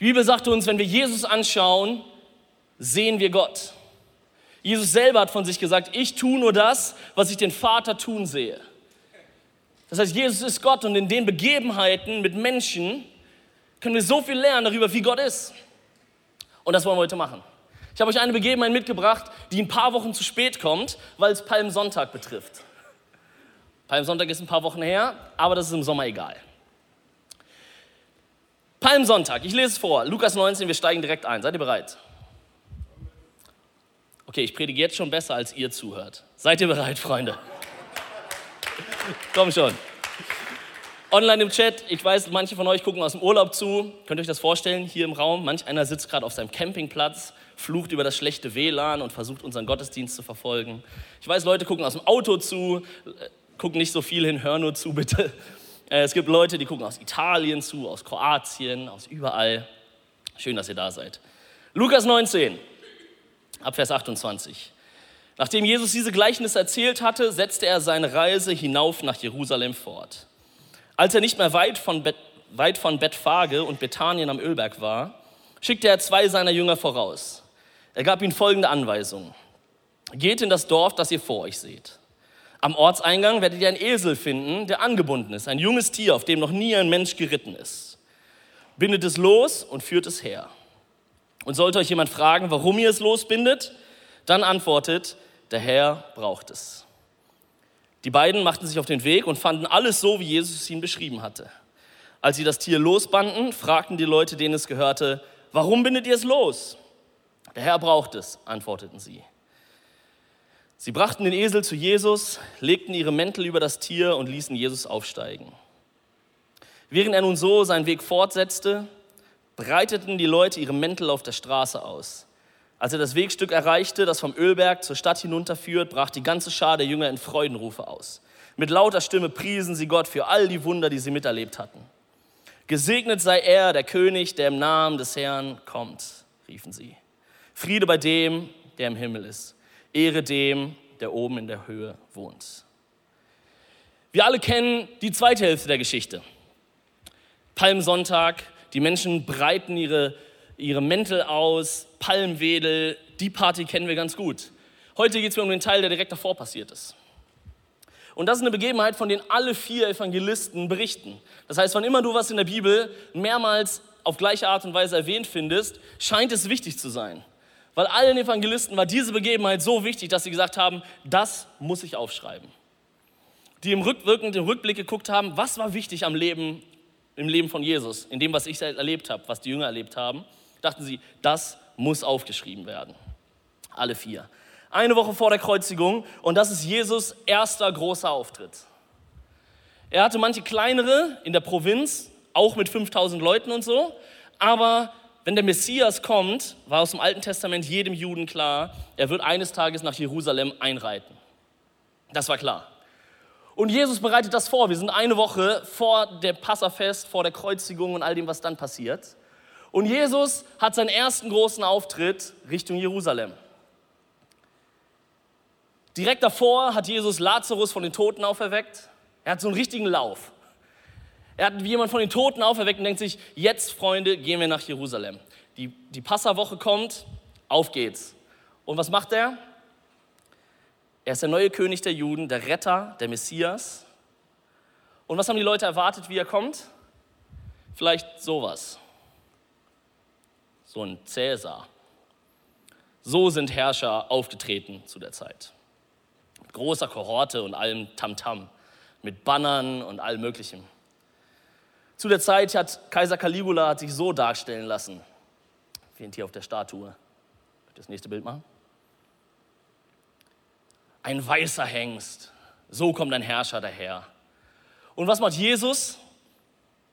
Die Bibel sagt uns, wenn wir Jesus anschauen, sehen wir Gott. Jesus selber hat von sich gesagt, ich tue nur das, was ich den Vater tun sehe. Das heißt, Jesus ist Gott und in den Begebenheiten mit Menschen können wir so viel lernen darüber, wie Gott ist. Und das wollen wir heute machen. Ich habe euch eine Begebenheit mitgebracht, die ein paar Wochen zu spät kommt, weil es Palmsonntag betrifft. Palmsonntag ist ein paar Wochen her, aber das ist im Sommer egal. Palmsonntag, ich lese es vor, Lukas 19, wir steigen direkt ein. Seid ihr bereit? Okay, ich predige jetzt schon besser, als ihr zuhört. Seid ihr bereit, Freunde? Komm schon. Online im Chat, ich weiß, manche von euch gucken aus dem Urlaub zu. Könnt ihr euch das vorstellen, hier im Raum? Manch einer sitzt gerade auf seinem Campingplatz, flucht über das schlechte WLAN und versucht unseren Gottesdienst zu verfolgen. Ich weiß, Leute gucken aus dem Auto zu, äh, gucken nicht so viel hin, hör nur zu bitte. Äh, es gibt Leute, die gucken aus Italien zu, aus Kroatien, aus überall. Schön, dass ihr da seid. Lukas 19, ab Vers 28. Nachdem Jesus diese Gleichnisse erzählt hatte, setzte er seine Reise hinauf nach Jerusalem fort. Als er nicht mehr weit von, Bet, weit von Bethphage und Bethanien am Ölberg war, schickte er zwei seiner Jünger voraus. Er gab ihnen folgende Anweisung. Geht in das Dorf, das ihr vor euch seht. Am Ortseingang werdet ihr einen Esel finden, der angebunden ist, ein junges Tier, auf dem noch nie ein Mensch geritten ist. Bindet es los und führt es her. Und sollte euch jemand fragen, warum ihr es losbindet, dann antwortet, der Herr braucht es. Die beiden machten sich auf den Weg und fanden alles so, wie Jesus es ihnen beschrieben hatte. Als sie das Tier losbanden, fragten die Leute, denen es gehörte, warum bindet ihr es los? Der Herr braucht es, antworteten sie. Sie brachten den Esel zu Jesus, legten ihre Mäntel über das Tier und ließen Jesus aufsteigen. Während er nun so seinen Weg fortsetzte, breiteten die Leute ihre Mäntel auf der Straße aus. Als er das Wegstück erreichte, das vom Ölberg zur Stadt hinunterführt, brach die ganze Schar der Jünger in Freudenrufe aus. Mit lauter Stimme priesen sie Gott für all die Wunder, die sie miterlebt hatten. Gesegnet sei er, der König, der im Namen des Herrn kommt, riefen sie. Friede bei dem, der im Himmel ist. Ehre dem, der oben in der Höhe wohnt. Wir alle kennen die zweite Hälfte der Geschichte. Palmsonntag, die Menschen breiten ihre ihre Mäntel aus, Palmwedel, die Party kennen wir ganz gut. Heute geht es mir um den Teil, der direkt davor passiert ist. Und das ist eine Begebenheit, von der alle vier Evangelisten berichten. Das heißt, wann immer du was in der Bibel mehrmals auf gleiche Art und Weise erwähnt findest, scheint es wichtig zu sein. Weil allen Evangelisten war diese Begebenheit so wichtig, dass sie gesagt haben, das muss ich aufschreiben. Die im rückwirkenden Rückblick geguckt haben, was war wichtig am Leben, im Leben von Jesus, in dem, was ich erlebt habe, was die Jünger erlebt haben dachten sie, das muss aufgeschrieben werden. Alle vier. Eine Woche vor der Kreuzigung und das ist Jesus erster großer Auftritt. Er hatte manche kleinere in der Provinz, auch mit 5000 Leuten und so, aber wenn der Messias kommt, war aus dem Alten Testament jedem Juden klar, er wird eines Tages nach Jerusalem einreiten. Das war klar. Und Jesus bereitet das vor. Wir sind eine Woche vor dem Passafest, vor der Kreuzigung und all dem, was dann passiert. Und Jesus hat seinen ersten großen Auftritt Richtung Jerusalem. Direkt davor hat Jesus Lazarus von den Toten auferweckt. Er hat so einen richtigen Lauf. Er hat jemand von den Toten auferweckt und denkt sich, jetzt Freunde, gehen wir nach Jerusalem. Die, die Passawoche kommt, auf geht's. Und was macht er? Er ist der neue König der Juden, der Retter, der Messias. Und was haben die Leute erwartet, wie er kommt? Vielleicht sowas so ein Cäsar. So sind Herrscher aufgetreten zu der Zeit. Mit großer Kohorte und allem Tamtam, -Tam, mit Bannern und allem Möglichem. Zu der Zeit hat Kaiser Caligula hat sich so darstellen lassen, wie hier auf der Statue. Das nächste Bild machen. Ein weißer Hengst. So kommt ein Herrscher daher. Und was macht Jesus?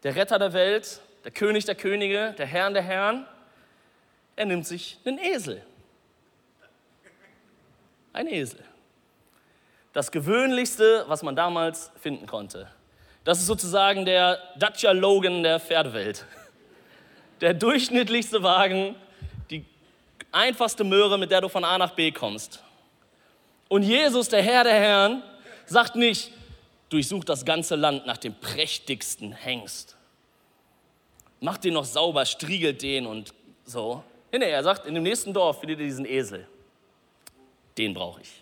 Der Retter der Welt, der König der Könige, der Herrn der Herren er nimmt sich einen Esel. Ein Esel. Das gewöhnlichste, was man damals finden konnte. Das ist sozusagen der Dacia Logan der Pferdewelt. Der durchschnittlichste Wagen, die einfachste Möhre, mit der du von A nach B kommst. Und Jesus, der Herr der Herren, sagt nicht, durchsuch das ganze Land nach dem prächtigsten Hengst, macht den noch sauber, striegelt den und so. Nee, er sagt, in dem nächsten Dorf findet ihr diesen Esel. Den brauche ich.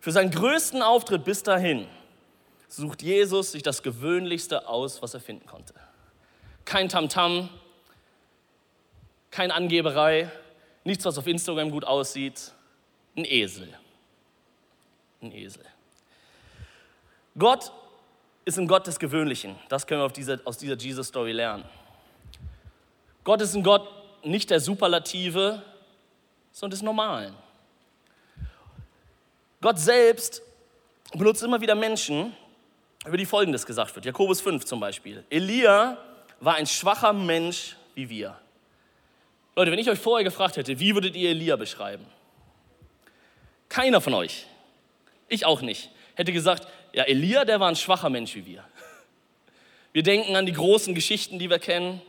Für seinen größten Auftritt bis dahin sucht Jesus sich das Gewöhnlichste aus, was er finden konnte. Kein Tamtam, -Tam, kein Angeberei, nichts, was auf Instagram gut aussieht. Ein Esel. Ein Esel. Gott ist ein Gott des Gewöhnlichen. Das können wir dieser, aus dieser Jesus-Story lernen. Gott ist ein Gott nicht der Superlative, sondern des Normalen. Gott selbst benutzt immer wieder Menschen, über die Folgendes gesagt wird. Jakobus 5 zum Beispiel. Elia war ein schwacher Mensch wie wir. Leute, wenn ich euch vorher gefragt hätte, wie würdet ihr Elia beschreiben? Keiner von euch, ich auch nicht, hätte gesagt, ja, Elia, der war ein schwacher Mensch wie wir. Wir denken an die großen Geschichten, die wir kennen,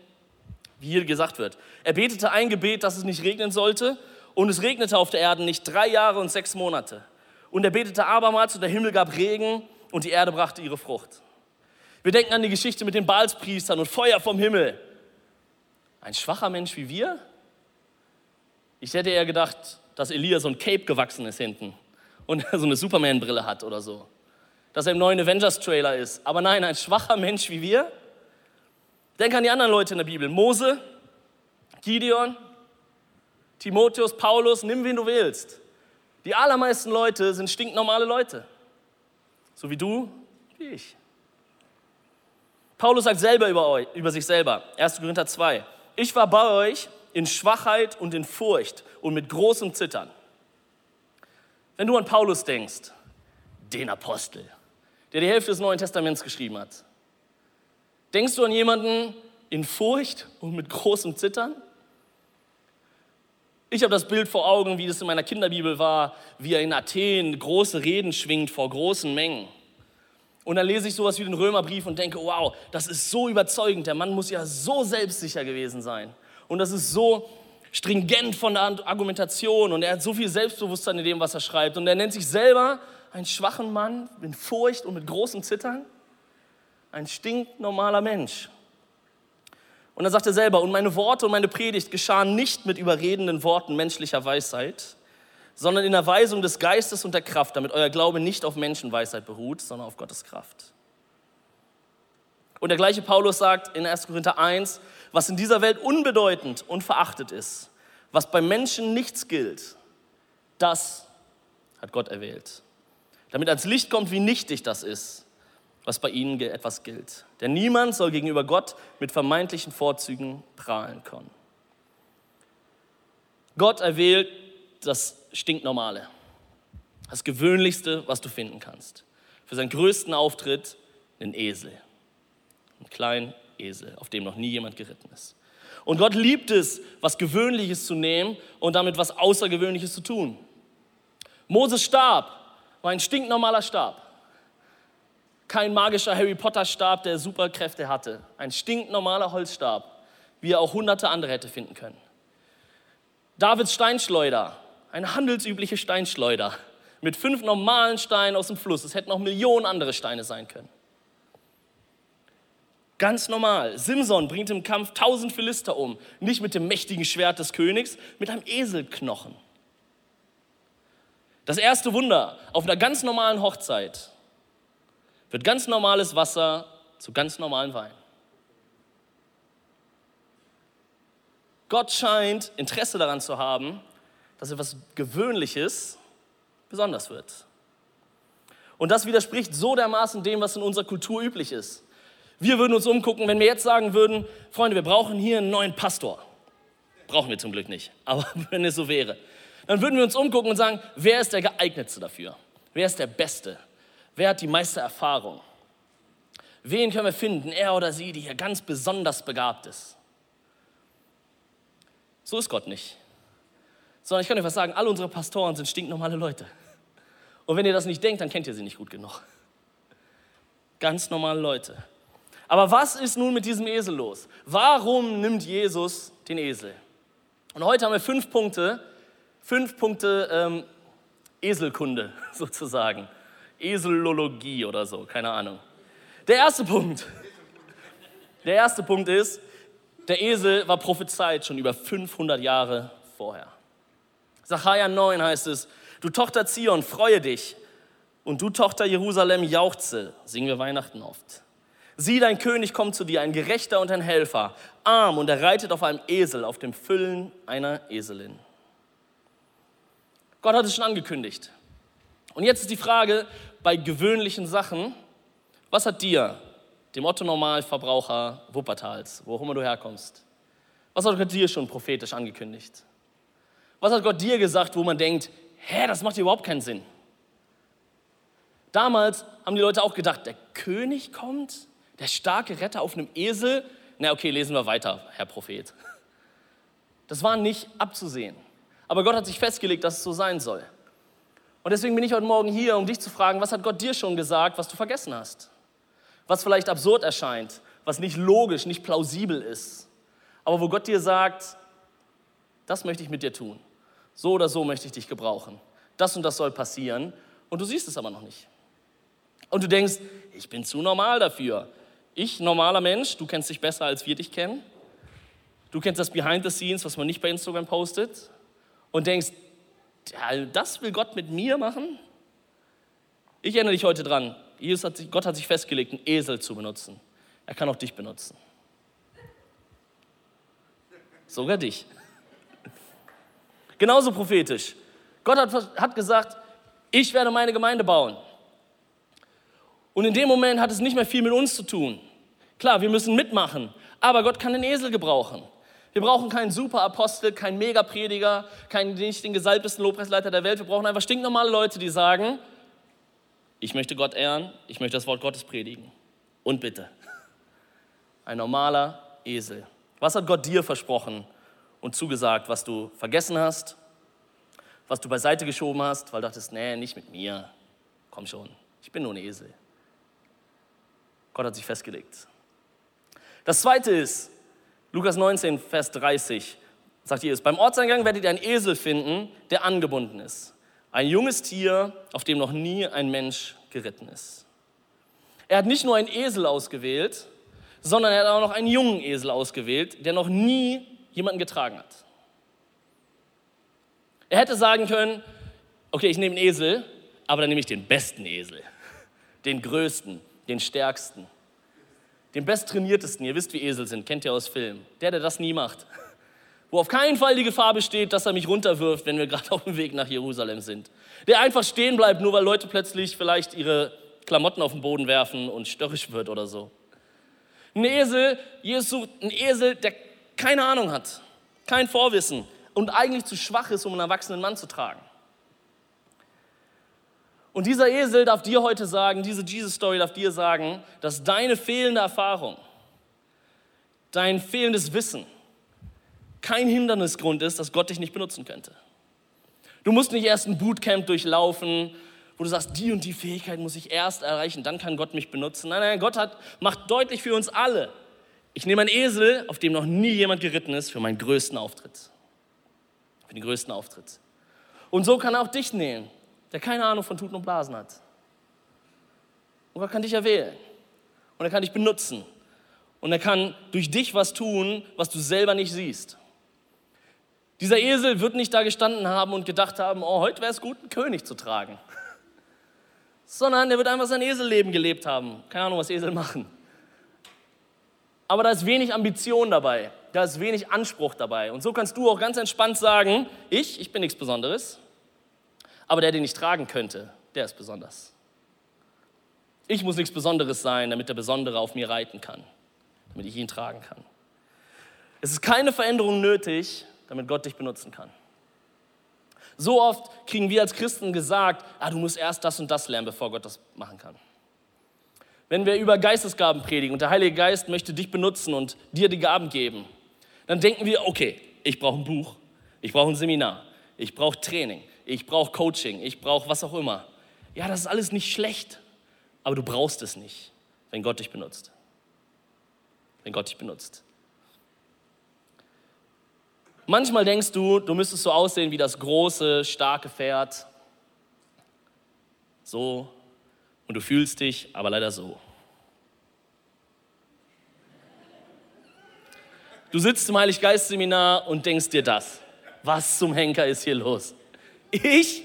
wie hier gesagt wird. Er betete ein Gebet, dass es nicht regnen sollte, und es regnete auf der Erde nicht drei Jahre und sechs Monate. Und er betete abermals und der Himmel gab Regen und die Erde brachte ihre Frucht. Wir denken an die Geschichte mit den Baalspriestern und Feuer vom Himmel. Ein schwacher Mensch wie wir? Ich hätte eher gedacht, dass Elia so ein Cape gewachsen ist hinten und so eine Superman-Brille hat oder so. Dass er im neuen Avengers-Trailer ist. Aber nein, ein schwacher Mensch wie wir. Denk an die anderen Leute in der Bibel. Mose, Gideon, Timotheus, Paulus, nimm wen du willst. Die allermeisten Leute sind stinknormale Leute. So wie du, wie ich. Paulus sagt selber über, euch, über sich selber, 1. Korinther 2, ich war bei euch in Schwachheit und in Furcht und mit großem Zittern. Wenn du an Paulus denkst, den Apostel, der die Hälfte des Neuen Testaments geschrieben hat, denkst du an jemanden in Furcht und mit großem Zittern? Ich habe das Bild vor Augen, wie das in meiner Kinderbibel war, wie er in Athen große Reden schwingt vor großen Mengen. Und dann lese ich sowas wie den Römerbrief und denke, wow, das ist so überzeugend. Der Mann muss ja so selbstsicher gewesen sein. Und das ist so stringent von der Argumentation und er hat so viel Selbstbewusstsein in dem, was er schreibt. Und er nennt sich selber einen schwachen Mann mit Furcht und mit großem Zittern. Ein stinknormaler Mensch. Und dann sagt er selber, und meine Worte und meine Predigt geschahen nicht mit überredenden Worten menschlicher Weisheit, sondern in der Weisung des Geistes und der Kraft, damit euer Glaube nicht auf Menschenweisheit beruht, sondern auf Gottes Kraft. Und der gleiche Paulus sagt in 1. Korinther 1, was in dieser Welt unbedeutend und verachtet ist, was beim Menschen nichts gilt, das hat Gott erwählt. Damit ans Licht kommt, wie nichtig das ist, was bei ihnen etwas gilt. Denn niemand soll gegenüber Gott mit vermeintlichen Vorzügen prahlen können. Gott erwählt das Stinknormale, das Gewöhnlichste, was du finden kannst. Für seinen größten Auftritt einen Esel, einen kleinen Esel, auf dem noch nie jemand geritten ist. Und Gott liebt es, was Gewöhnliches zu nehmen und damit was Außergewöhnliches zu tun. Moses Stab war ein stinknormaler Stab kein magischer Harry Potter Stab, der Superkräfte hatte. Ein stinknormaler Holzstab, wie er auch hunderte andere hätte finden können. Davids Steinschleuder, eine handelsübliche Steinschleuder mit fünf normalen Steinen aus dem Fluss. Es hätten auch Millionen andere Steine sein können. Ganz normal. Simson bringt im Kampf tausend Philister um. Nicht mit dem mächtigen Schwert des Königs, mit einem Eselknochen. Das erste Wunder auf einer ganz normalen Hochzeit wird ganz normales Wasser zu ganz normalen Wein. Gott scheint Interesse daran zu haben, dass etwas Gewöhnliches besonders wird. Und das widerspricht so dermaßen dem, was in unserer Kultur üblich ist. Wir würden uns umgucken, wenn wir jetzt sagen würden, Freunde, wir brauchen hier einen neuen Pastor. Brauchen wir zum Glück nicht, aber wenn es so wäre. Dann würden wir uns umgucken und sagen, wer ist der geeignetste dafür? Wer ist der Beste? Wer hat die meiste Erfahrung? Wen können wir finden, er oder sie, die hier ganz besonders begabt ist? So ist Gott nicht. Sondern ich kann euch was sagen, alle unsere Pastoren sind stinknormale Leute. Und wenn ihr das nicht denkt, dann kennt ihr sie nicht gut genug. Ganz normale Leute. Aber was ist nun mit diesem Esel los? Warum nimmt Jesus den Esel? Und heute haben wir fünf Punkte, fünf Punkte ähm, Eselkunde sozusagen. Eselologie oder so, keine Ahnung. Der erste Punkt. Der erste Punkt ist, der Esel war prophezeit schon über 500 Jahre vorher. Sacharja 9 heißt es, du Tochter Zion, freue dich und du Tochter Jerusalem, jauchze, singen wir Weihnachten oft. Sieh, dein König kommt zu dir, ein Gerechter und ein Helfer, arm und er reitet auf einem Esel, auf dem Füllen einer Eselin. Gott hat es schon angekündigt. Und jetzt ist die Frage bei gewöhnlichen Sachen, was hat dir, dem Otto-Normalverbraucher Wuppertals, wo auch immer du herkommst, was hat Gott dir schon prophetisch angekündigt? Was hat Gott dir gesagt, wo man denkt, hä, das macht überhaupt keinen Sinn? Damals haben die Leute auch gedacht, der König kommt, der starke Retter auf einem Esel. Na okay, lesen wir weiter, Herr Prophet. Das war nicht abzusehen. Aber Gott hat sich festgelegt, dass es so sein soll. Und deswegen bin ich heute Morgen hier, um dich zu fragen, was hat Gott dir schon gesagt, was du vergessen hast? Was vielleicht absurd erscheint, was nicht logisch, nicht plausibel ist. Aber wo Gott dir sagt, das möchte ich mit dir tun. So oder so möchte ich dich gebrauchen. Das und das soll passieren. Und du siehst es aber noch nicht. Und du denkst, ich bin zu normal dafür. Ich, normaler Mensch, du kennst dich besser, als wir dich kennen. Du kennst das Behind the Scenes, was man nicht bei Instagram postet. Und denkst, das will Gott mit mir machen? Ich erinnere dich heute dran. Hat sich, Gott hat sich festgelegt, einen Esel zu benutzen. Er kann auch dich benutzen. Sogar dich. Genauso prophetisch. Gott hat, hat gesagt, ich werde meine Gemeinde bauen. Und in dem Moment hat es nicht mehr viel mit uns zu tun. Klar, wir müssen mitmachen, aber Gott kann den Esel gebrauchen. Wir brauchen keinen Superapostel, keinen Megaprediger, keinen nicht den gesalbtesten Lobpreisleiter der Welt. Wir brauchen einfach stinknormale Leute, die sagen, ich möchte Gott ehren, ich möchte das Wort Gottes predigen. Und bitte, ein normaler Esel. Was hat Gott dir versprochen und zugesagt, was du vergessen hast, was du beiseite geschoben hast, weil du dachtest, nee, nicht mit mir. Komm schon, ich bin nur ein Esel. Gott hat sich festgelegt. Das zweite ist, Lukas 19, Vers 30, sagt Jesus, beim Ortseingang werdet ihr einen Esel finden, der angebunden ist. Ein junges Tier, auf dem noch nie ein Mensch geritten ist. Er hat nicht nur einen Esel ausgewählt, sondern er hat auch noch einen jungen Esel ausgewählt, der noch nie jemanden getragen hat. Er hätte sagen können, okay, ich nehme einen Esel, aber dann nehme ich den besten Esel, den größten, den stärksten, den besttrainiertesten. Ihr wisst, wie Esel sind, kennt ihr aus Filmen. Der, der das nie macht. Wo auf keinen Fall die Gefahr besteht, dass er mich runterwirft, wenn wir gerade auf dem Weg nach Jerusalem sind. Der einfach stehen bleibt, nur weil Leute plötzlich vielleicht ihre Klamotten auf den Boden werfen und störrisch wird oder so. Ein Esel, Jesus sucht einen Esel, der keine Ahnung hat, kein Vorwissen und eigentlich zu schwach ist, um einen erwachsenen Mann zu tragen. Und dieser Esel darf dir heute sagen, diese Jesus-Story darf dir sagen, dass deine fehlende Erfahrung, dein fehlendes Wissen kein Hindernisgrund ist, dass Gott dich nicht benutzen könnte. Du musst nicht erst ein Bootcamp durchlaufen, wo du sagst, die und die Fähigkeit muss ich erst erreichen, dann kann Gott mich benutzen. Nein, nein, Gott hat, macht deutlich für uns alle, ich nehme einen Esel, auf dem noch nie jemand geritten ist, für meinen größten Auftritt. Für den größten Auftritt. Und so kann er auch dich nehmen der keine Ahnung von Tuten und Blasen hat. Und Gott kann dich erwählen. Und er kann dich benutzen. Und er kann durch dich was tun, was du selber nicht siehst. Dieser Esel wird nicht da gestanden haben und gedacht haben, oh, heute wäre es gut, einen König zu tragen. Sondern er wird einfach sein Eselleben gelebt haben. Keine Ahnung, was Esel machen. Aber da ist wenig Ambition dabei. Da ist wenig Anspruch dabei. Und so kannst du auch ganz entspannt sagen, ich, ich bin nichts Besonderes. Aber der, den ich tragen könnte, der ist besonders. Ich muss nichts Besonderes sein, damit der Besondere auf mir reiten kann, damit ich ihn tragen kann. Es ist keine Veränderung nötig, damit Gott dich benutzen kann. So oft kriegen wir als Christen gesagt, ah, du musst erst das und das lernen, bevor Gott das machen kann. Wenn wir über Geistesgaben predigen und der Heilige Geist möchte dich benutzen und dir die Gaben geben, dann denken wir, okay, ich brauche ein Buch, ich brauche ein Seminar, ich brauche Training, ich brauche Coaching, ich brauche was auch immer. Ja, das ist alles nicht schlecht, aber du brauchst es nicht, wenn Gott dich benutzt. Wenn Gott dich benutzt. Manchmal denkst du, du müsstest so aussehen wie das große, starke Pferd. So. Und du fühlst dich aber leider so. Du sitzt im Heiliggeist-Seminar und denkst dir das. Was zum Henker ist hier los? Ich?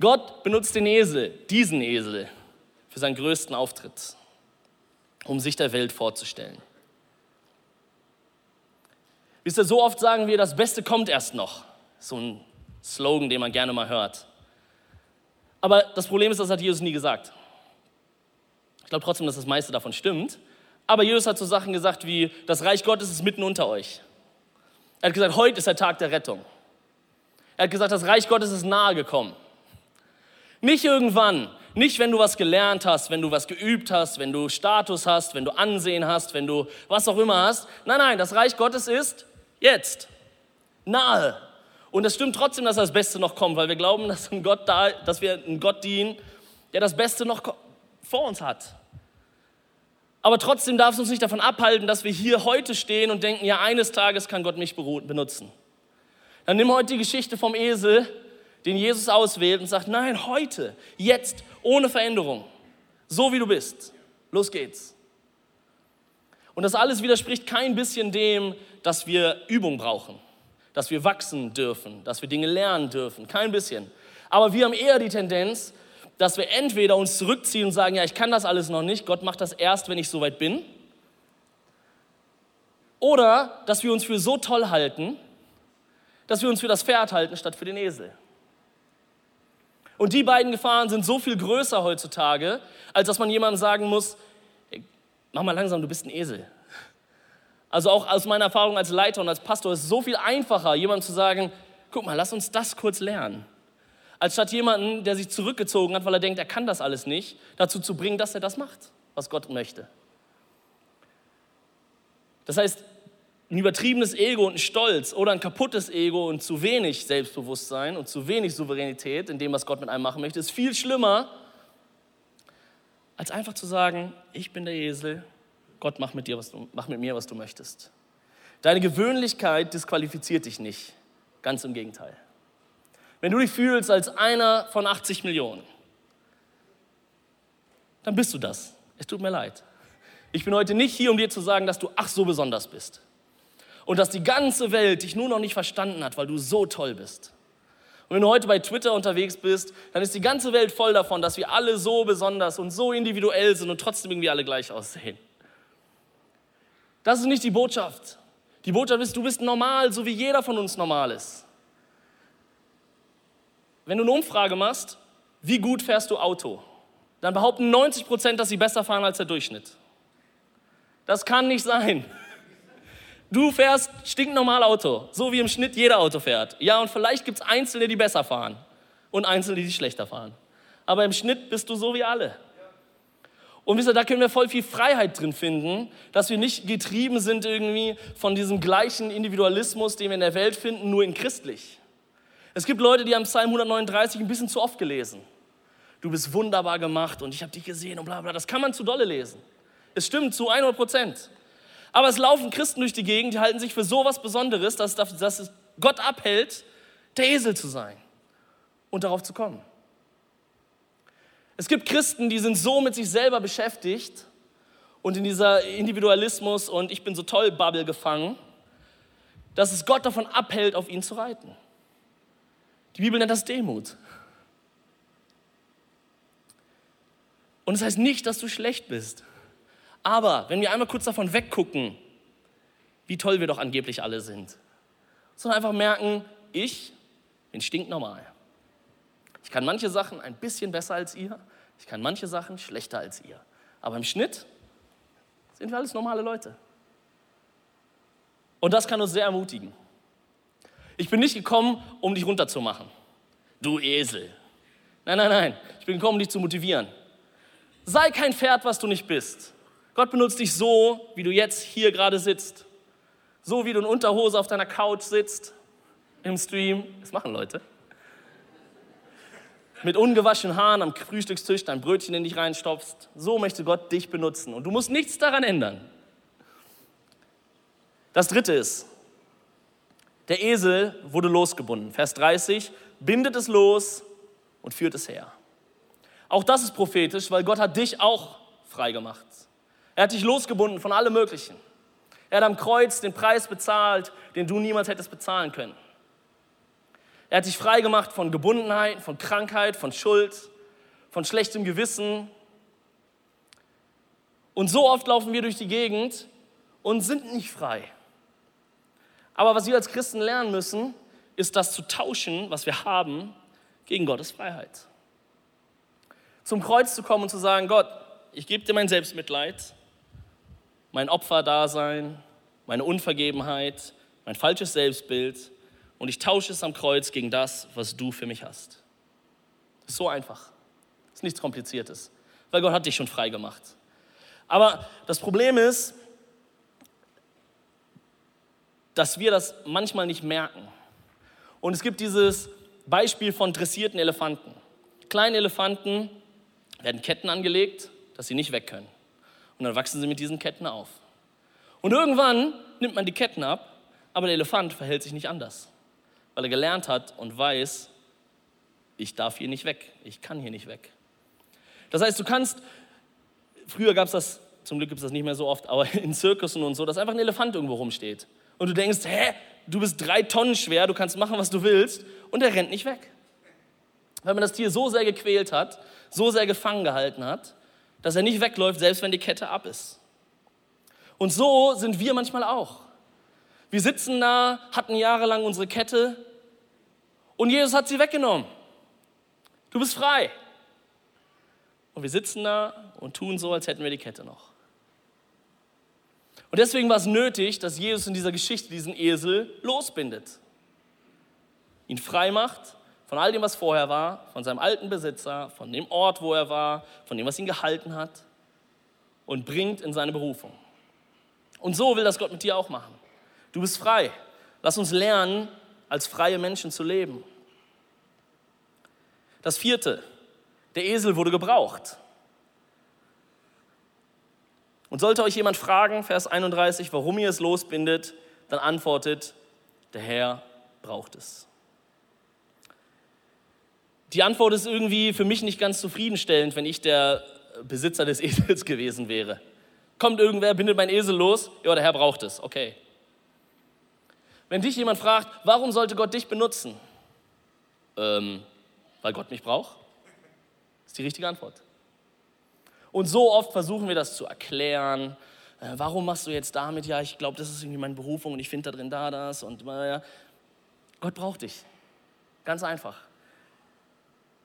Gott benutzt den Esel, diesen Esel, für seinen größten Auftritt, um sich der Welt vorzustellen. Wisst ihr, so oft sagen wir, das Beste kommt erst noch. So ein Slogan, den man gerne mal hört. Aber das Problem ist, das hat Jesus nie gesagt. Ich glaube trotzdem, dass das meiste davon stimmt. Aber Jesus hat so Sachen gesagt wie, das Reich Gottes ist mitten unter euch. Er hat gesagt, heute ist der Tag der Rettung. Er hat gesagt, das Reich Gottes ist nahe gekommen. Nicht irgendwann, nicht wenn du was gelernt hast, wenn du was geübt hast, wenn du Status hast, wenn du Ansehen hast, wenn du was auch immer hast. Nein, nein, das Reich Gottes ist jetzt, nahe. Und es stimmt trotzdem, dass das Beste noch kommt, weil wir glauben, dass, ein Gott da, dass wir einen Gott dienen, der das Beste noch vor uns hat. Aber trotzdem darf es uns nicht davon abhalten, dass wir hier heute stehen und denken, ja, eines Tages kann Gott mich benutzen. Dann nimm heute die Geschichte vom Esel den Jesus auswählt und sagt, nein, heute, jetzt, ohne Veränderung, so wie du bist. Los geht's. Und das alles widerspricht kein bisschen dem, dass wir Übung brauchen, dass wir wachsen dürfen, dass wir Dinge lernen dürfen, kein bisschen. Aber wir haben eher die Tendenz, dass wir entweder uns zurückziehen und sagen, ja, ich kann das alles noch nicht, Gott macht das erst, wenn ich soweit bin. Oder dass wir uns für so toll halten, dass wir uns für das Pferd halten statt für den Esel. Und die beiden Gefahren sind so viel größer heutzutage, als dass man jemandem sagen muss, mach mal langsam, du bist ein Esel. Also auch aus meiner Erfahrung als Leiter und als Pastor ist es so viel einfacher, jemandem zu sagen, guck mal, lass uns das kurz lernen. Als statt jemanden, der sich zurückgezogen hat, weil er denkt, er kann das alles nicht, dazu zu bringen, dass er das macht, was Gott möchte. Das heißt, ein übertriebenes Ego und ein Stolz oder ein kaputtes Ego und zu wenig Selbstbewusstsein und zu wenig Souveränität in dem, was Gott mit einem machen möchte, ist viel schlimmer, als einfach zu sagen, ich bin der Esel, Gott mach mit, dir, was du, mach mit mir, was du möchtest. Deine Gewöhnlichkeit disqualifiziert dich nicht, ganz im Gegenteil. Wenn du dich fühlst als einer von 80 Millionen, dann bist du das. Es tut mir leid. Ich bin heute nicht hier, um dir zu sagen, dass du ach so besonders bist und dass die ganze Welt dich nur noch nicht verstanden hat, weil du so toll bist. Und wenn du heute bei Twitter unterwegs bist, dann ist die ganze Welt voll davon, dass wir alle so besonders und so individuell sind und trotzdem irgendwie alle gleich aussehen. Das ist nicht die Botschaft. Die Botschaft ist, du bist normal, so wie jeder von uns normal ist. Wenn du eine Umfrage machst, wie gut fährst du Auto, dann behaupten 90 Prozent, dass sie besser fahren als der Durchschnitt. Das kann nicht sein. Du fährst stinknormal Auto, so wie im Schnitt jeder Auto fährt. Ja, und vielleicht gibt es Einzelne, die besser fahren und Einzelne, die schlechter fahren. Aber im Schnitt bist du so wie alle. Und wisst ihr, da können wir voll viel Freiheit drin finden, dass wir nicht getrieben sind irgendwie von diesem gleichen Individualismus, den wir in der Welt finden, nur in christlich. Es gibt Leute, die haben Psalm 139 ein bisschen zu oft gelesen. Du bist wunderbar gemacht und ich habe dich gesehen und bla bla. Das kann man zu dolle lesen. Es stimmt zu 100 Prozent. Aber es laufen Christen durch die Gegend, die halten sich für so was Besonderes, dass, dass es Gott abhält, der Esel zu sein und darauf zu kommen. Es gibt Christen, die sind so mit sich selber beschäftigt und in dieser Individualismus und ich bin so toll Bubble gefangen, dass es Gott davon abhält, auf ihn zu reiten. Die Bibel nennt das Demut. Und es das heißt nicht, dass du schlecht bist. Aber wenn wir einmal kurz davon weggucken, wie toll wir doch angeblich alle sind, sondern einfach merken, ich bin stinknormal. Ich kann manche Sachen ein bisschen besser als ihr, ich kann manche Sachen schlechter als ihr. Aber im Schnitt sind wir alles normale Leute. Und das kann uns sehr ermutigen. Ich bin nicht gekommen, um dich runterzumachen. Du Esel. Nein, nein, nein. Ich bin gekommen, um dich zu motivieren. Sei kein Pferd, was du nicht bist. Gott benutzt dich so, wie du jetzt hier gerade sitzt. So wie du in Unterhose auf deiner Couch sitzt, im Stream. Das machen Leute. Mit ungewaschenen Haaren am Frühstückstisch dein Brötchen in dich reinstopfst. So möchte Gott dich benutzen. Und du musst nichts daran ändern. Das dritte ist, der Esel wurde losgebunden. Vers 30, bindet es los und führt es her. Auch das ist prophetisch, weil Gott hat dich auch frei gemacht. Er hat dich losgebunden von allem Möglichen. Er hat am Kreuz den Preis bezahlt, den du niemals hättest bezahlen können. Er hat dich frei gemacht von Gebundenheit, von Krankheit, von Schuld, von schlechtem Gewissen. Und so oft laufen wir durch die Gegend und sind nicht frei. Aber was wir als Christen lernen müssen, ist das zu tauschen, was wir haben, gegen Gottes Freiheit. Zum Kreuz zu kommen und zu sagen, Gott, ich gebe dir mein Selbstmitleid, mein Opferdasein, meine Unvergebenheit, mein falsches Selbstbild und ich tausche es am Kreuz gegen das, was du für mich hast. Ist so einfach. Ist nichts Kompliziertes, weil Gott hat dich schon frei gemacht. Aber das Problem ist, dass wir das manchmal nicht merken. Und es gibt dieses Beispiel von dressierten Elefanten. Kleine Elefanten werden Ketten angelegt, dass sie nicht weg können. Und dann wachsen sie mit diesen Ketten auf. Und irgendwann nimmt man die Ketten ab, aber der Elefant verhält sich nicht anders, weil er gelernt hat und weiß, ich darf hier nicht weg, ich kann hier nicht weg. Das heißt, du kannst, früher gab es das, zum Glück gibt es das nicht mehr so oft, aber in Zirkussen und so, dass einfach ein Elefant irgendwo rumsteht. Und du denkst, hä, du bist drei Tonnen schwer, du kannst machen, was du willst, und er rennt nicht weg. Weil man das Tier so sehr gequält hat, so sehr gefangen gehalten hat, dass er nicht wegläuft, selbst wenn die Kette ab ist. Und so sind wir manchmal auch. Wir sitzen da, hatten jahrelang unsere Kette und Jesus hat sie weggenommen. Du bist frei. Und wir sitzen da und tun so, als hätten wir die Kette noch. Und deswegen war es nötig, dass Jesus in dieser Geschichte diesen Esel losbindet. Ihn frei macht von all dem, was vorher war, von seinem alten Besitzer, von dem Ort, wo er war, von dem, was ihn gehalten hat und bringt in seine Berufung. Und so will das Gott mit dir auch machen. Du bist frei. Lass uns lernen, als freie Menschen zu leben. Das vierte, der Esel wurde gebraucht. Und sollte euch jemand fragen, Vers 31, warum ihr es losbindet, dann antwortet, der Herr braucht es. Die Antwort ist irgendwie für mich nicht ganz zufriedenstellend, wenn ich der Besitzer des Esels gewesen wäre. Kommt irgendwer, bindet mein Esel los, ja, der Herr braucht es, okay. Wenn dich jemand fragt, warum sollte Gott dich benutzen? Ähm, weil Gott mich braucht? Ist die richtige Antwort. Und so oft versuchen wir das zu erklären. Äh, warum machst du jetzt damit? Ja, ich glaube, das ist irgendwie meine Berufung und ich finde da drin da das. Und ja. Gott braucht dich. Ganz einfach.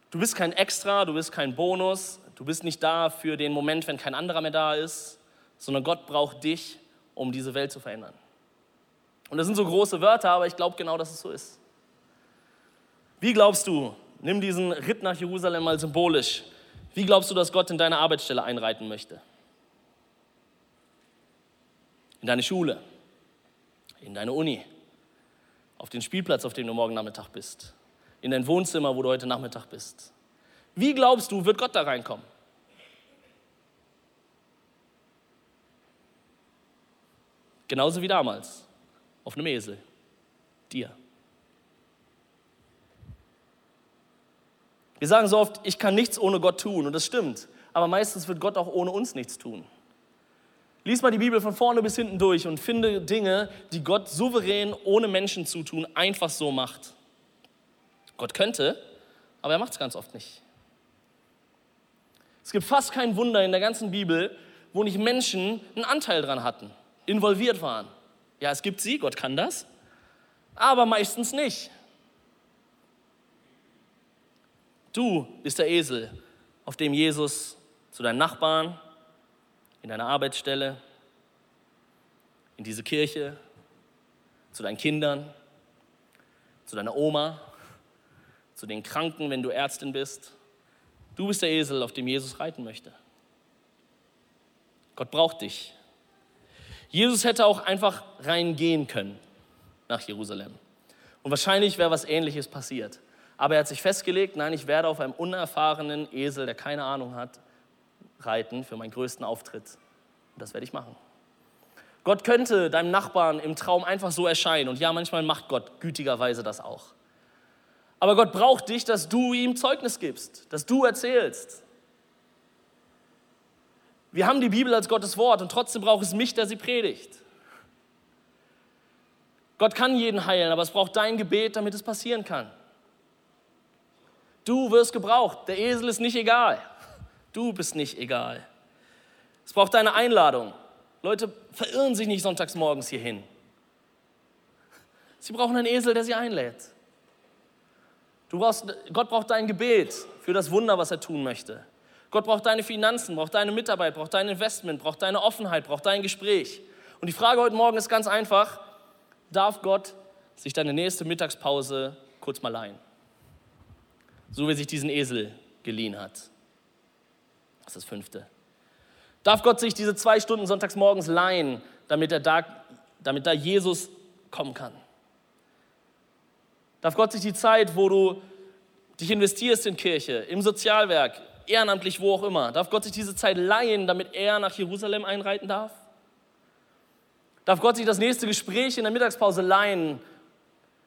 Du bist kein Extra, du bist kein Bonus, du bist nicht da für den Moment, wenn kein anderer mehr da ist, sondern Gott braucht dich, um diese Welt zu verändern. Und das sind so große Wörter, aber ich glaube genau, dass es so ist. Wie glaubst du, nimm diesen Ritt nach Jerusalem mal symbolisch, wie glaubst du, dass Gott in deine Arbeitsstelle einreiten möchte? In deine Schule, in deine Uni, auf den Spielplatz, auf dem du morgen Nachmittag bist, in dein Wohnzimmer, wo du heute Nachmittag bist. Wie glaubst du, wird Gott da reinkommen? Genauso wie damals, auf einem Esel, dir. Wir sagen so oft, ich kann nichts ohne Gott tun und das stimmt, aber meistens wird Gott auch ohne uns nichts tun. Lies mal die Bibel von vorne bis hinten durch und finde Dinge, die Gott souverän ohne Menschen zu tun einfach so macht. Gott könnte, aber er macht es ganz oft nicht. Es gibt fast kein Wunder in der ganzen Bibel, wo nicht Menschen einen Anteil dran hatten, involviert waren. Ja, es gibt sie, Gott kann das, aber meistens nicht. Du bist der Esel, auf dem Jesus zu deinen Nachbarn, in deiner Arbeitsstelle, in diese Kirche, zu deinen Kindern, zu deiner Oma, zu den Kranken, wenn du Ärztin bist. Du bist der Esel, auf dem Jesus reiten möchte. Gott braucht dich. Jesus hätte auch einfach reingehen können nach Jerusalem. Und wahrscheinlich wäre was Ähnliches passiert. Aber er hat sich festgelegt, nein, ich werde auf einem unerfahrenen Esel, der keine Ahnung hat, reiten für meinen größten Auftritt. Und das werde ich machen. Gott könnte deinem Nachbarn im Traum einfach so erscheinen. Und ja, manchmal macht Gott gütigerweise das auch. Aber Gott braucht dich, dass du ihm Zeugnis gibst, dass du erzählst. Wir haben die Bibel als Gottes Wort und trotzdem braucht es mich, der sie predigt. Gott kann jeden heilen, aber es braucht dein Gebet, damit es passieren kann. Du wirst gebraucht. Der Esel ist nicht egal. Du bist nicht egal. Es braucht deine Einladung. Leute verirren sich nicht sonntags morgens hierhin. Sie brauchen einen Esel, der sie einlädt. Du brauchst, Gott braucht dein Gebet für das Wunder, was er tun möchte. Gott braucht deine Finanzen, braucht deine Mitarbeit, braucht dein Investment, braucht deine Offenheit, braucht dein Gespräch. Und die Frage heute Morgen ist ganz einfach, darf Gott sich deine nächste Mittagspause kurz mal leihen? So wie sich diesen Esel geliehen hat. Das ist das fünfte. Darf Gott sich diese zwei Stunden sonntags morgens leihen, damit, er da, damit da Jesus kommen kann? Darf Gott sich die Zeit, wo du dich investierst in Kirche, im Sozialwerk, ehrenamtlich, wo auch immer, darf Gott sich diese Zeit leihen, damit er nach Jerusalem einreiten darf? Darf Gott sich das nächste Gespräch in der Mittagspause leihen,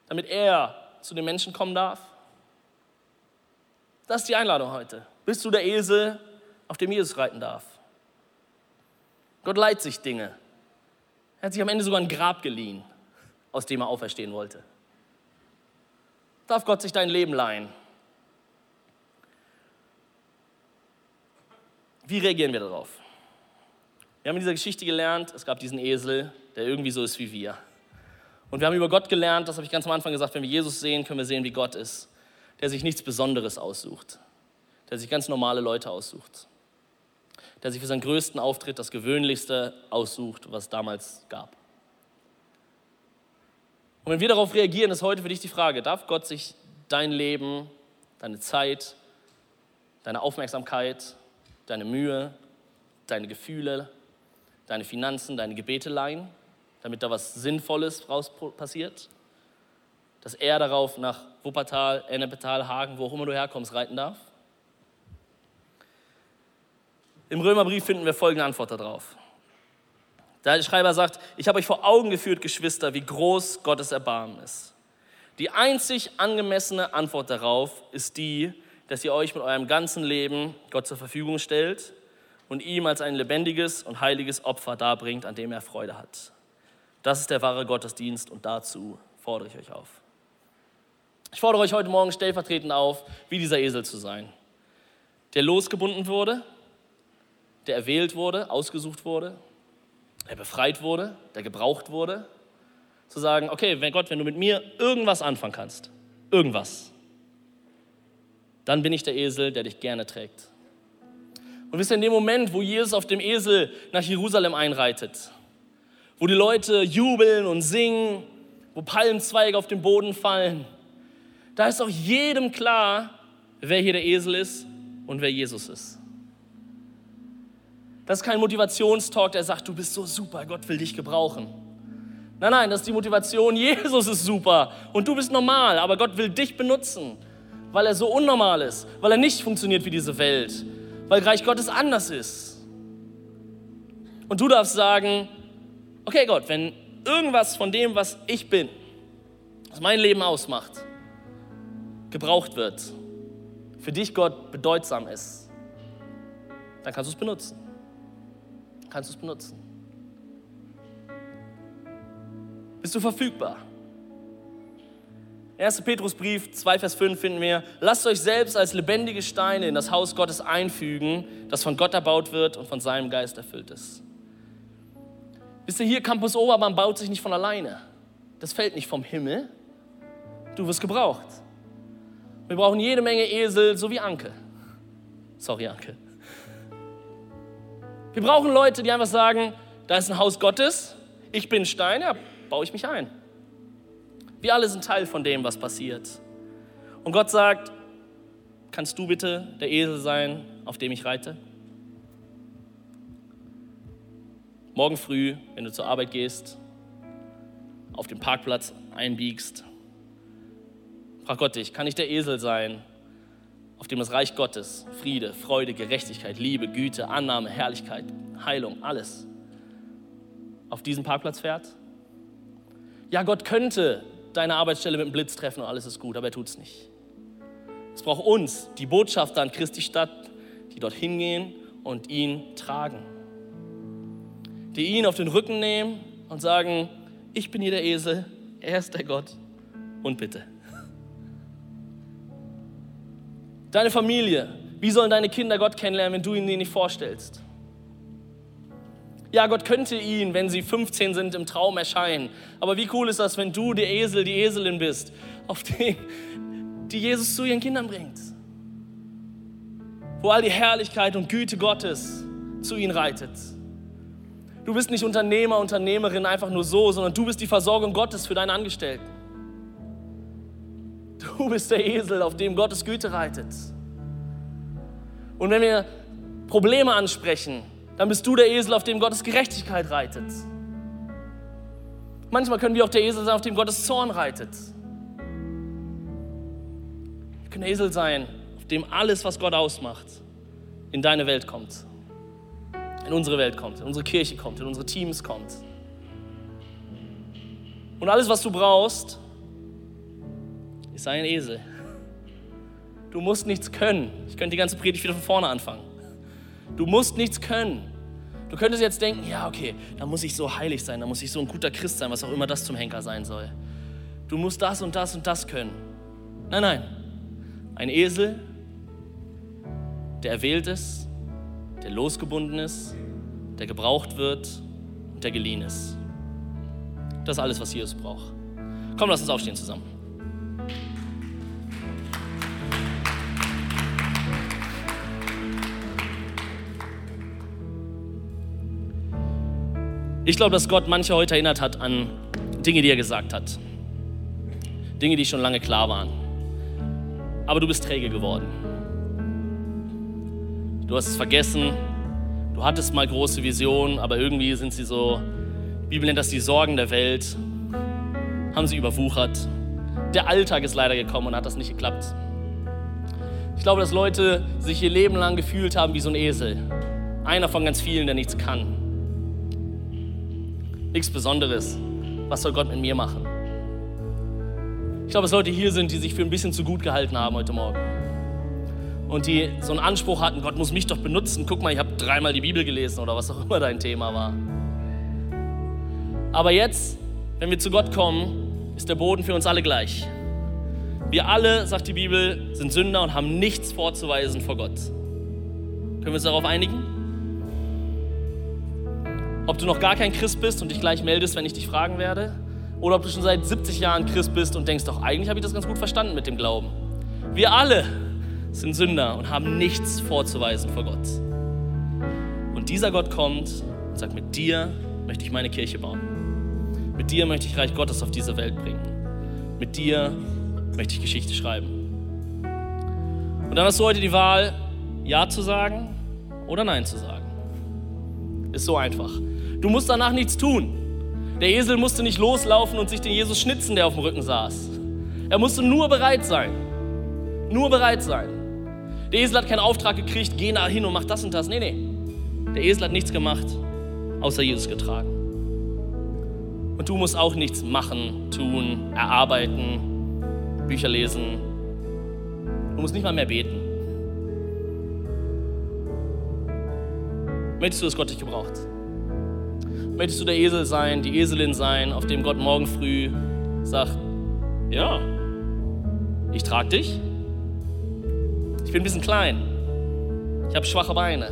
damit er zu den Menschen kommen darf? Das ist die Einladung heute. Bist du der Esel, auf dem Jesus reiten darf? Gott leiht sich Dinge. Er hat sich am Ende sogar ein Grab geliehen, aus dem er auferstehen wollte darf Gott sich dein Leben leihen. Wie reagieren wir darauf? Wir haben in dieser Geschichte gelernt, es gab diesen Esel, der irgendwie so ist wie wir. Und wir haben über Gott gelernt, das habe ich ganz am Anfang gesagt, wenn wir Jesus sehen, können wir sehen, wie Gott ist, der sich nichts Besonderes aussucht, der sich ganz normale Leute aussucht, der sich für seinen größten Auftritt das Gewöhnlichste aussucht, was es damals gab. Und wenn wir darauf reagieren, ist heute für dich die Frage, darf Gott sich dein Leben, deine Zeit, deine Aufmerksamkeit, deine Mühe, deine Gefühle, deine Finanzen, deine Gebete leihen, damit da was Sinnvolles raus passiert? Dass er darauf nach Wuppertal, Ennepetal, Hagen, wo auch immer du herkommst, reiten darf? Im Römerbrief finden wir folgende Antwort darauf. Der Schreiber sagt, ich habe euch vor Augen geführt, Geschwister, wie groß Gottes Erbarmen ist. Die einzig angemessene Antwort darauf ist die, dass ihr euch mit eurem ganzen Leben Gott zur Verfügung stellt und ihm als ein lebendiges und heiliges Opfer darbringt, an dem er Freude hat. Das ist der wahre Gottesdienst und dazu fordere ich euch auf. Ich fordere euch heute Morgen stellvertretend auf, wie dieser Esel zu sein, der losgebunden wurde, der erwählt wurde, ausgesucht wurde, der befreit wurde, der gebraucht wurde, zu sagen, okay, wenn Gott, wenn du mit mir irgendwas anfangen kannst, irgendwas, dann bin ich der Esel, der dich gerne trägt. Und wisst ihr, in dem Moment, wo Jesus auf dem Esel nach Jerusalem einreitet, wo die Leute jubeln und singen, wo Palmzweige auf den Boden fallen, da ist auch jedem klar, wer hier der Esel ist und wer Jesus ist. Das ist kein Motivationstalk, der sagt, du bist so super, Gott will dich gebrauchen. Nein, nein, das ist die Motivation, Jesus ist super und du bist normal, aber Gott will dich benutzen, weil er so unnormal ist, weil er nicht funktioniert wie diese Welt, weil Reich Gottes anders ist. Und du darfst sagen, okay Gott, wenn irgendwas von dem, was ich bin, was mein Leben ausmacht, gebraucht wird, für dich Gott bedeutsam ist, dann kannst du es benutzen kannst du es benutzen. Bist du verfügbar? 1. Petrusbrief 2, Vers 5 finden wir, lasst euch selbst als lebendige Steine in das Haus Gottes einfügen, das von Gott erbaut wird und von seinem Geist erfüllt ist. Wisst ihr, hier Campus Obermann baut sich nicht von alleine. Das fällt nicht vom Himmel. Du wirst gebraucht. Wir brauchen jede Menge Esel, so wie Anke. Sorry, Anke. Wir brauchen Leute, die einfach sagen, da ist ein Haus Gottes, ich bin Stein, ja, baue ich mich ein. Wir alle sind Teil von dem, was passiert. Und Gott sagt, kannst du bitte der Esel sein, auf dem ich reite? Morgen früh, wenn du zur Arbeit gehst, auf dem Parkplatz einbiegst, frag Gott dich, kann ich der Esel sein, auf dem das Reich Gottes, Friede, Freude, Gerechtigkeit, Liebe, Güte, Annahme, Herrlichkeit, Heilung, alles auf diesen Parkplatz fährt? Ja, Gott könnte deine Arbeitsstelle mit dem Blitz treffen und alles ist gut, aber er tut es nicht. Es braucht uns, die Botschafter an Christi Stadt, die dorthin gehen und ihn tragen. die ihn auf den Rücken nehmen und sagen, ich bin hier der Esel, er ist der Gott und bitte. Deine Familie, wie sollen deine Kinder Gott kennenlernen, wenn du ihnen den nicht vorstellst? Ja, Gott könnte ihnen, wenn sie 15 sind, im Traum erscheinen. Aber wie cool ist das, wenn du der Esel, die Eselin bist, auf den, die Jesus zu ihren Kindern bringt? Wo all die Herrlichkeit und Güte Gottes zu ihnen reitet. Du bist nicht Unternehmer, Unternehmerin einfach nur so, sondern du bist die Versorgung Gottes für deine Angestellten. Du bist der Esel, auf dem Gottes Güte reitet. Und wenn wir Probleme ansprechen, dann bist du der Esel, auf dem Gottes Gerechtigkeit reitet. Manchmal können wir auch der Esel sein, auf dem Gottes Zorn reitet. Wir können Esel sein, auf dem alles, was Gott ausmacht, in deine Welt kommt. In unsere Welt kommt, in unsere Kirche kommt, in unsere Teams kommt. Und alles, was du brauchst, ist ein Esel. Du musst nichts können. Ich könnte die ganze Predigt wieder von vorne anfangen. Du musst nichts können. Du könntest jetzt denken, ja, okay, da muss ich so heilig sein, da muss ich so ein guter Christ sein, was auch immer das zum Henker sein soll. Du musst das und das und das können. Nein, nein. Ein Esel, der erwählt ist, der losgebunden ist, der gebraucht wird und der geliehen ist. Das ist alles, was Jesus braucht. Komm, lass uns aufstehen zusammen. Ich glaube, dass Gott manche heute erinnert hat an Dinge, die er gesagt hat. Dinge, die schon lange klar waren. Aber du bist träge geworden. Du hast es vergessen. Du hattest mal große Visionen, aber irgendwie sind sie so, die Bibel nennt das die Sorgen der Welt, haben sie überwuchert. Der Alltag ist leider gekommen und hat das nicht geklappt. Ich glaube, dass Leute sich ihr Leben lang gefühlt haben wie so ein Esel. Einer von ganz vielen, der nichts kann nichts Besonderes. Was soll Gott mit mir machen? Ich glaube, dass Leute hier sind, die sich für ein bisschen zu gut gehalten haben heute Morgen. Und die so einen Anspruch hatten, Gott muss mich doch benutzen. Guck mal, ich habe dreimal die Bibel gelesen oder was auch immer dein Thema war. Aber jetzt, wenn wir zu Gott kommen, ist der Boden für uns alle gleich. Wir alle, sagt die Bibel, sind Sünder und haben nichts vorzuweisen vor Gott. Können wir uns darauf einigen? Ob du noch gar kein Christ bist und dich gleich meldest, wenn ich dich fragen werde, oder ob du schon seit 70 Jahren Christ bist und denkst, doch eigentlich habe ich das ganz gut verstanden mit dem Glauben. Wir alle sind Sünder und haben nichts vorzuweisen vor Gott. Und dieser Gott kommt und sagt, mit dir möchte ich meine Kirche bauen. Mit dir möchte ich Reich Gottes auf diese Welt bringen. Mit dir möchte ich Geschichte schreiben. Und dann hast du heute die Wahl, Ja zu sagen oder Nein zu sagen. Ist so einfach. Du musst danach nichts tun. Der Esel musste nicht loslaufen und sich den Jesus schnitzen, der auf dem Rücken saß. Er musste nur bereit sein. Nur bereit sein. Der Esel hat keinen Auftrag gekriegt, geh nach hin und mach das und das. Nee, nee. Der Esel hat nichts gemacht, außer Jesus getragen. Und du musst auch nichts machen, tun, erarbeiten, Bücher lesen. Du musst nicht mal mehr beten. Möchtest du, dass Gott dich gebraucht? Möchtest du der Esel sein, die Eselin sein, auf dem Gott morgen früh sagt, ja, ich trage dich. Ich bin ein bisschen klein. Ich habe schwache Beine.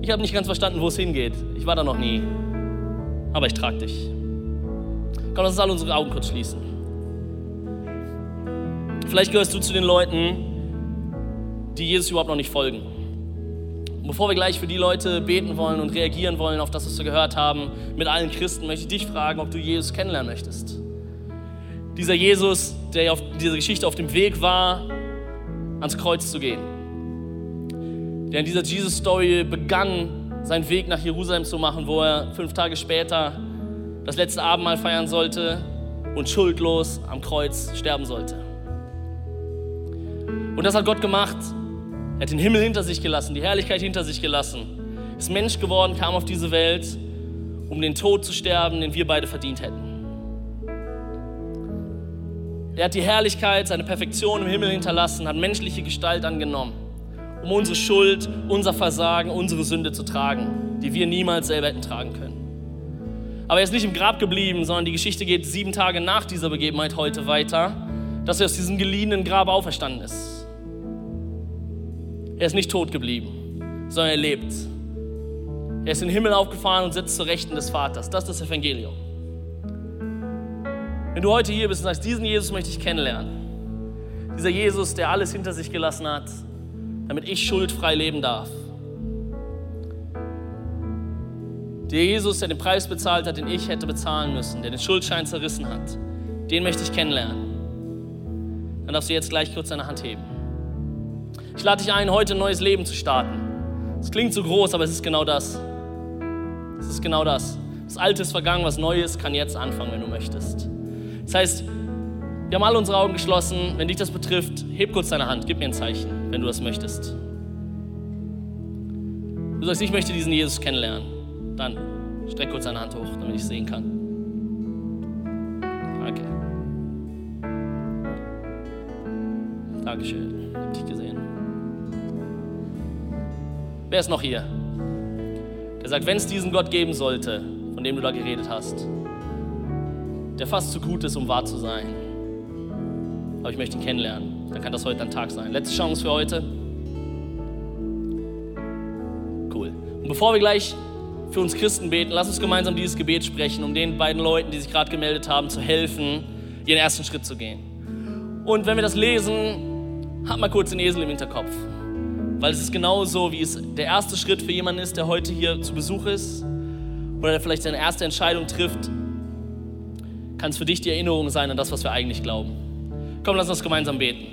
Ich habe nicht ganz verstanden, wo es hingeht. Ich war da noch nie. Aber ich trage dich. Komm, lass uns alle unsere Augen kurz schließen. Vielleicht gehörst du zu den Leuten, die Jesus überhaupt noch nicht folgen. Bevor wir gleich für die Leute beten wollen und reagieren wollen auf das, was wir gehört haben, mit allen Christen, möchte ich dich fragen, ob du Jesus kennenlernen möchtest. Dieser Jesus, der auf dieser Geschichte auf dem Weg war, ans Kreuz zu gehen. Der in dieser Jesus-Story begann, seinen Weg nach Jerusalem zu machen, wo er fünf Tage später das letzte Abendmahl feiern sollte und schuldlos am Kreuz sterben sollte. Und das hat Gott gemacht, er hat den Himmel hinter sich gelassen, die Herrlichkeit hinter sich gelassen, ist Mensch geworden, kam auf diese Welt, um den Tod zu sterben, den wir beide verdient hätten. Er hat die Herrlichkeit, seine Perfektion im Himmel hinterlassen, hat menschliche Gestalt angenommen, um unsere Schuld, unser Versagen, unsere Sünde zu tragen. die wir niemals selber hätten tragen können. Aber er ist nicht im Grab geblieben, sondern die Geschichte geht sieben Tage nach dieser Begebenheit heute weiter, dass er aus diesem geliehenen Grab auferstanden ist. Er ist nicht tot geblieben, sondern er lebt. Er ist in den Himmel aufgefahren und sitzt zur Rechten des Vaters. Das ist das Evangelium. Wenn du heute hier bist und sagst, diesen Jesus möchte ich kennenlernen, dieser Jesus, der alles hinter sich gelassen hat, damit ich schuldfrei leben darf, Der Jesus, der den Preis bezahlt hat, den ich hätte bezahlen müssen, der den Schuldschein zerrissen hat, den möchte ich kennenlernen. Dann darfst du jetzt gleich kurz deine Hand heben. Ich lade dich ein, heute ein neues Leben zu starten. Es klingt so groß, aber es ist genau das. Es ist genau das. Das Alte ist vergangen, was Neues kann jetzt anfangen, wenn du möchtest. Das heißt, wir haben alle unsere Augen geschlossen. Wenn dich das betrifft, heb kurz deine Hand, gib mir ein Zeichen, wenn du das möchtest. Du sagst, ich möchte diesen Jesus kennenlernen. Dann streck kurz deine Hand hoch, damit ich sehen kann. Danke. Dankeschön. Hab dich gesehen. Wer ist noch hier? Der sagt, wenn es diesen Gott geben sollte, von dem du da geredet hast, der fast zu gut ist, um wahr zu sein, aber ich möchte ihn kennenlernen, dann kann das heute ein Tag sein. Letzte Chance für heute. Cool. Und bevor wir gleich für uns Christen beten. Lass uns gemeinsam dieses Gebet sprechen, um den beiden Leuten, die sich gerade gemeldet haben, zu helfen, ihren ersten Schritt zu gehen. Und wenn wir das lesen, hat mal kurz den Esel im Hinterkopf. Weil es ist genauso, wie es der erste Schritt für jemanden ist, der heute hier zu Besuch ist oder der vielleicht seine erste Entscheidung trifft, kann es für dich die Erinnerung sein an das, was wir eigentlich glauben. Komm, lass uns gemeinsam beten.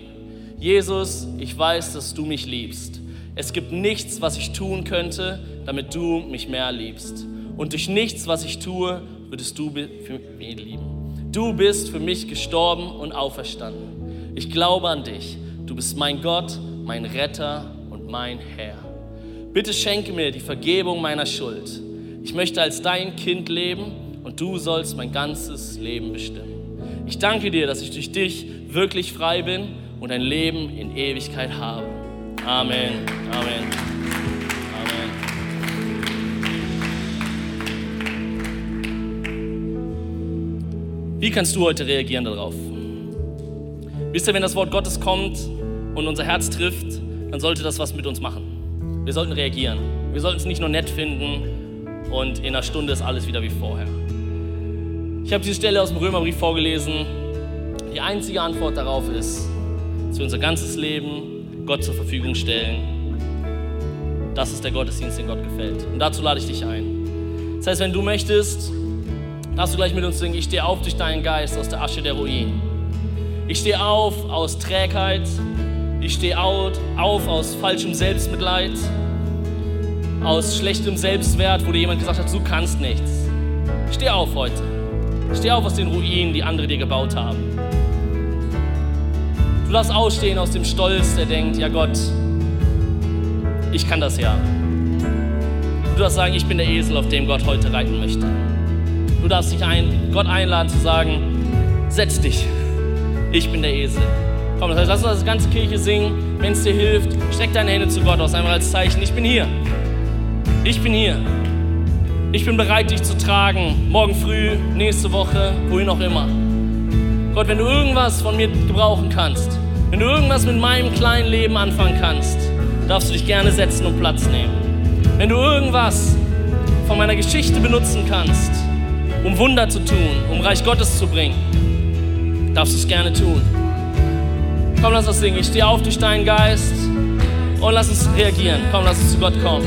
Jesus, ich weiß, dass du mich liebst. Es gibt nichts, was ich tun könnte, damit du mich mehr liebst. Und durch nichts, was ich tue, würdest du für mich lieben. Du bist für mich gestorben und auferstanden. Ich glaube an dich. Du bist mein Gott, mein Retter mein Herr. Bitte schenke mir die Vergebung meiner Schuld. Ich möchte als dein Kind leben und du sollst mein ganzes Leben bestimmen. Ich danke dir, dass ich durch dich wirklich frei bin und ein Leben in Ewigkeit habe. Amen. Amen. Amen. Wie kannst du heute reagieren darauf? Wisst ihr, wenn das Wort Gottes kommt und unser Herz trifft, dann sollte das was mit uns machen. Wir sollten reagieren. Wir sollten es nicht nur nett finden und in einer Stunde ist alles wieder wie vorher. Ich habe diese Stelle aus dem Römerbrief vorgelesen. Die einzige Antwort darauf ist, dass wir unser ganzes Leben Gott zur Verfügung stellen. Das ist der Gottesdienst, den Gott gefällt. Und dazu lade ich dich ein. Das heißt, wenn du möchtest, darfst du gleich mit uns singen, ich stehe auf durch deinen Geist aus der Asche der Ruinen. Ich stehe auf aus Trägheit. Ich stehe auf aus falschem Selbstmitleid, aus schlechtem Selbstwert, wo dir jemand gesagt hat, du kannst nichts. Steh auf heute. Steh auf aus den Ruinen, die andere dir gebaut haben. Du darfst ausstehen aus dem Stolz, der denkt, ja Gott, ich kann das ja. Du darfst sagen, ich bin der Esel, auf dem Gott heute reiten möchte. Du darfst dich ein, Gott einladen zu sagen, setz dich, ich bin der Esel. Komm, das heißt, lass uns das ganze Kirche singen. Wenn es dir hilft, streck deine Hände zu Gott aus, einmal als Zeichen, ich bin hier. Ich bin hier. Ich bin bereit, dich zu tragen. Morgen früh, nächste Woche, wohin auch immer. Gott, wenn du irgendwas von mir gebrauchen kannst, wenn du irgendwas mit meinem kleinen Leben anfangen kannst, darfst du dich gerne setzen und Platz nehmen. Wenn du irgendwas von meiner Geschichte benutzen kannst, um Wunder zu tun, um Reich Gottes zu bringen, darfst du es gerne tun. Komm, lass uns singen. Ich stehe auf durch deinen Geist und lass uns reagieren. Komm, lass uns zu Gott kommen.